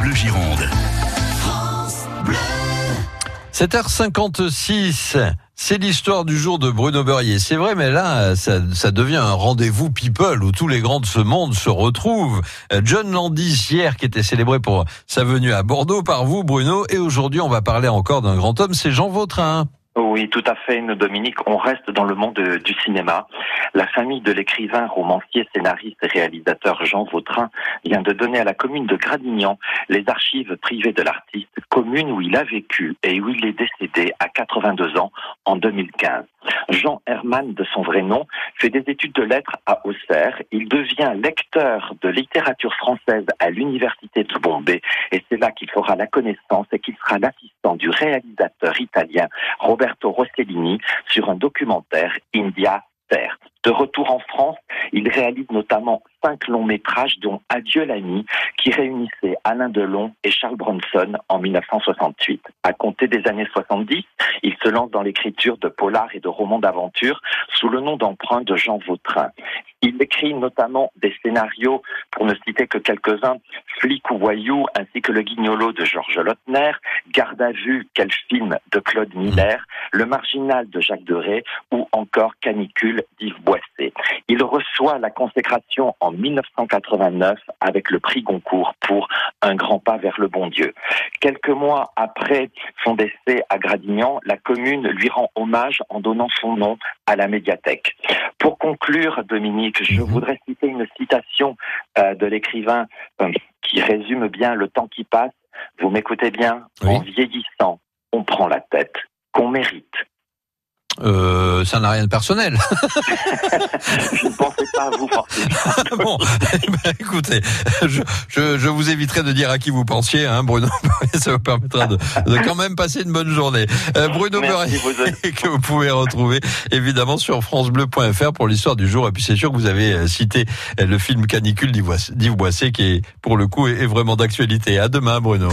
Bleu Gironde. 7h56. C'est l'histoire du jour de Bruno Beurrier. C'est vrai, mais là, ça, ça devient un rendez-vous people où tous les grands de ce monde se retrouvent. John Landis, hier, qui était célébré pour sa venue à Bordeaux par vous, Bruno, et aujourd'hui, on va parler encore d'un grand homme, c'est Jean Vautrin. Oui, tout à fait, Dominique. On reste dans le monde du cinéma. La famille de l'écrivain, romancier, scénariste et réalisateur Jean Vautrin vient de donner à la commune de Gradignan les archives privées de l'artiste, commune où il a vécu et où il est décédé à 82 ans en 2015. Jean Herman, de son vrai nom, fait des études de lettres à Auxerre. Il devient lecteur de littérature française à l'université de Bombay et c'est là qu'il fera la connaissance et qu'il sera l'assistant du réalisateur italien Roberto Rossellini sur un documentaire India Terre. De retour en France, il réalise notamment cinq longs métrages, dont Adieu l'ami, qui réunissait Alain Delon et Charles Bronson en 1968. À compter des années 70, il se lance dans l'écriture de polars et de romans d'aventure sous le nom d'emprunt de Jean Vautrin. Il écrit notamment des scénarios, pour ne citer que quelques-uns, Flic ou Voyou, ainsi que Le Guignolo de Georges Lautner, Garde à vue, quel film de Claude Miller, Le Marginal de Jacques Deray ou encore Canicule d'Yves Boisset. Il reçoit la consécration en 1989 avec le prix Goncourt pour Un grand pas vers le bon Dieu. Quelques mois après son décès à Gradignan, la commune lui rend hommage en donnant son nom à la médiathèque. Pour conclure, Dominique, je mhm. voudrais citer une citation euh, de l'écrivain euh, qui résume bien le temps qui passe. Vous m'écoutez bien? En vieillissant, on prend la tête qu'on mérite. Euh, ça n'a rien de personnel. je ne pensais pas à vous forcément. bon, eh ben, écoutez, je, je, je, vous éviterai de dire à qui vous pensiez, hein, Bruno. ça vous permettra de, de, quand même passer une bonne journée. Euh, Bruno Merci, que vous pouvez retrouver évidemment sur francebleu.fr pour l'histoire du jour. Et puis c'est sûr que vous avez euh, cité le film Canicule d'Yves Boisset qui est pour le coup est vraiment d'actualité. À demain, Bruno.